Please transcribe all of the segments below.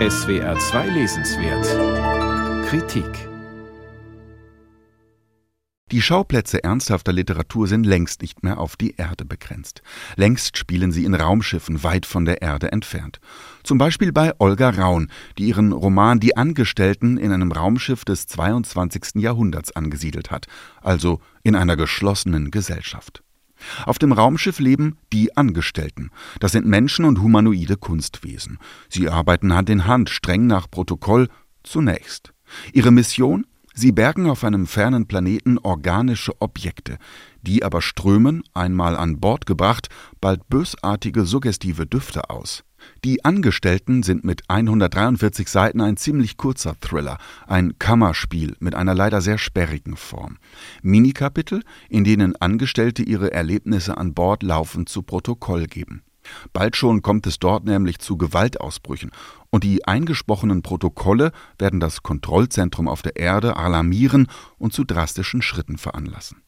SWR 2 Lesenswert Kritik Die Schauplätze ernsthafter Literatur sind längst nicht mehr auf die Erde begrenzt. Längst spielen sie in Raumschiffen weit von der Erde entfernt. Zum Beispiel bei Olga Raun, die ihren Roman Die Angestellten in einem Raumschiff des 22. Jahrhunderts angesiedelt hat, also in einer geschlossenen Gesellschaft. Auf dem Raumschiff leben die Angestellten. Das sind Menschen und humanoide Kunstwesen. Sie arbeiten Hand in Hand, streng nach Protokoll, zunächst. Ihre Mission? Sie bergen auf einem fernen Planeten organische Objekte, die aber strömen, einmal an Bord gebracht, bald bösartige suggestive Düfte aus. Die Angestellten sind mit 143 Seiten ein ziemlich kurzer Thriller, ein Kammerspiel mit einer leider sehr sperrigen Form. Minikapitel, in denen Angestellte ihre Erlebnisse an Bord laufend zu Protokoll geben. Bald schon kommt es dort nämlich zu Gewaltausbrüchen, und die eingesprochenen Protokolle werden das Kontrollzentrum auf der Erde alarmieren und zu drastischen Schritten veranlassen.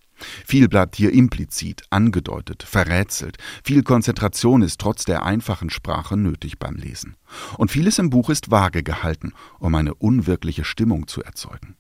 Viel bleibt hier implizit, angedeutet, verrätselt. Viel Konzentration ist trotz der einfachen Sprache nötig beim Lesen. Und vieles im Buch ist vage gehalten, um eine unwirkliche Stimmung zu erzeugen.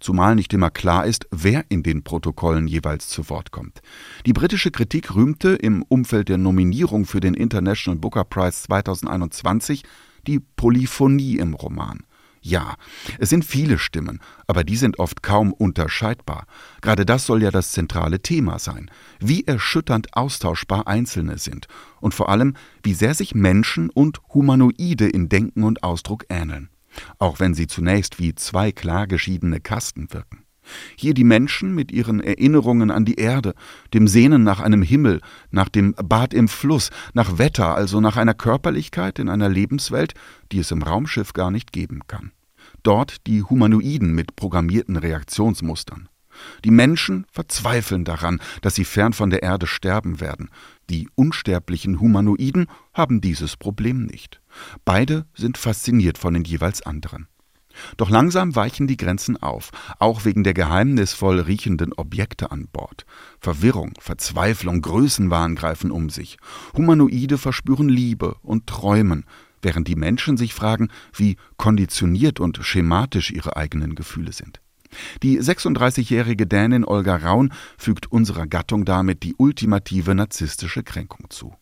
Zumal nicht immer klar ist, wer in den Protokollen jeweils zu Wort kommt. Die britische Kritik rühmte im Umfeld der Nominierung für den International Booker Prize 2021 die Polyphonie im Roman. Ja, es sind viele Stimmen, aber die sind oft kaum unterscheidbar. Gerade das soll ja das zentrale Thema sein. Wie erschütternd austauschbar Einzelne sind und vor allem, wie sehr sich Menschen und Humanoide in Denken und Ausdruck ähneln. Auch wenn sie zunächst wie zwei klar geschiedene Kasten wirken. Hier die Menschen mit ihren Erinnerungen an die Erde, dem Sehnen nach einem Himmel, nach dem Bad im Fluss, nach Wetter, also nach einer Körperlichkeit in einer Lebenswelt, die es im Raumschiff gar nicht geben kann. Dort die Humanoiden mit programmierten Reaktionsmustern. Die Menschen verzweifeln daran, dass sie fern von der Erde sterben werden. Die unsterblichen Humanoiden haben dieses Problem nicht. Beide sind fasziniert von den jeweils anderen. Doch langsam weichen die Grenzen auf, auch wegen der geheimnisvoll riechenden Objekte an Bord. Verwirrung, Verzweiflung, Größenwahn greifen um sich. Humanoide verspüren Liebe und träumen, während die Menschen sich fragen, wie konditioniert und schematisch ihre eigenen Gefühle sind. Die 36-jährige Dänin Olga Raun fügt unserer Gattung damit die ultimative narzisstische Kränkung zu.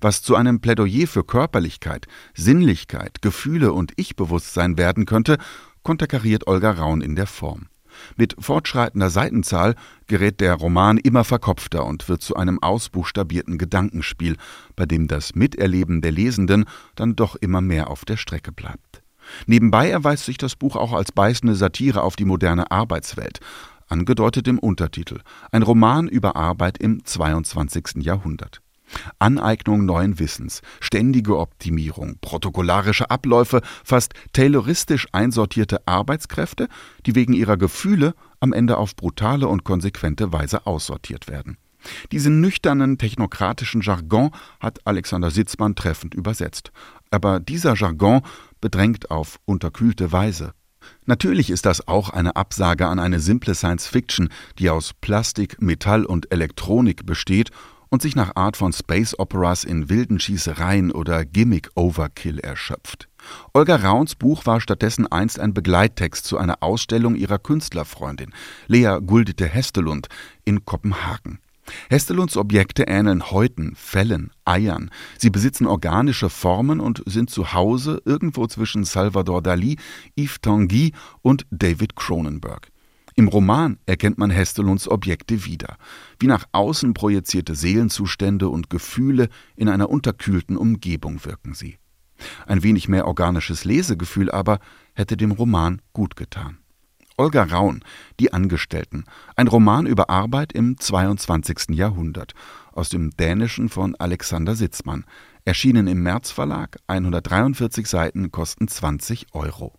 Was zu einem Plädoyer für Körperlichkeit, Sinnlichkeit, Gefühle und Ich-Bewusstsein werden könnte, konterkariert Olga Raun in der Form. Mit fortschreitender Seitenzahl gerät der Roman immer verkopfter und wird zu einem ausbuchstabierten Gedankenspiel, bei dem das Miterleben der Lesenden dann doch immer mehr auf der Strecke bleibt. Nebenbei erweist sich das Buch auch als beißende Satire auf die moderne Arbeitswelt, angedeutet im Untertitel, ein Roman über Arbeit im 22. Jahrhundert. Aneignung neuen Wissens, ständige Optimierung, protokollarische Abläufe, fast tayloristisch einsortierte Arbeitskräfte, die wegen ihrer Gefühle am Ende auf brutale und konsequente Weise aussortiert werden. Diesen nüchternen technokratischen Jargon hat Alexander Sitzmann treffend übersetzt. Aber dieser Jargon bedrängt auf unterkühlte Weise. Natürlich ist das auch eine Absage an eine simple Science Fiction, die aus Plastik, Metall und Elektronik besteht und sich nach Art von Space Operas in wilden Schießereien oder Gimmick-Overkill erschöpft. Olga Rauns Buch war stattdessen einst ein Begleittext zu einer Ausstellung ihrer Künstlerfreundin, Lea Guldete Hestelund, in Kopenhagen. Hestelunds Objekte ähneln Häuten, Fellen, Eiern. Sie besitzen organische Formen und sind zu Hause irgendwo zwischen Salvador Dali, Yves Tanguy und David Cronenberg. Im Roman erkennt man Hestelunds Objekte wieder, wie nach außen projizierte Seelenzustände und Gefühle in einer unterkühlten Umgebung wirken sie. Ein wenig mehr organisches Lesegefühl aber hätte dem Roman gut getan. Olga Raun, Die Angestellten, ein Roman über Arbeit im 22. Jahrhundert, aus dem Dänischen von Alexander Sitzmann, erschienen im März Verlag, 143 Seiten kosten 20 Euro.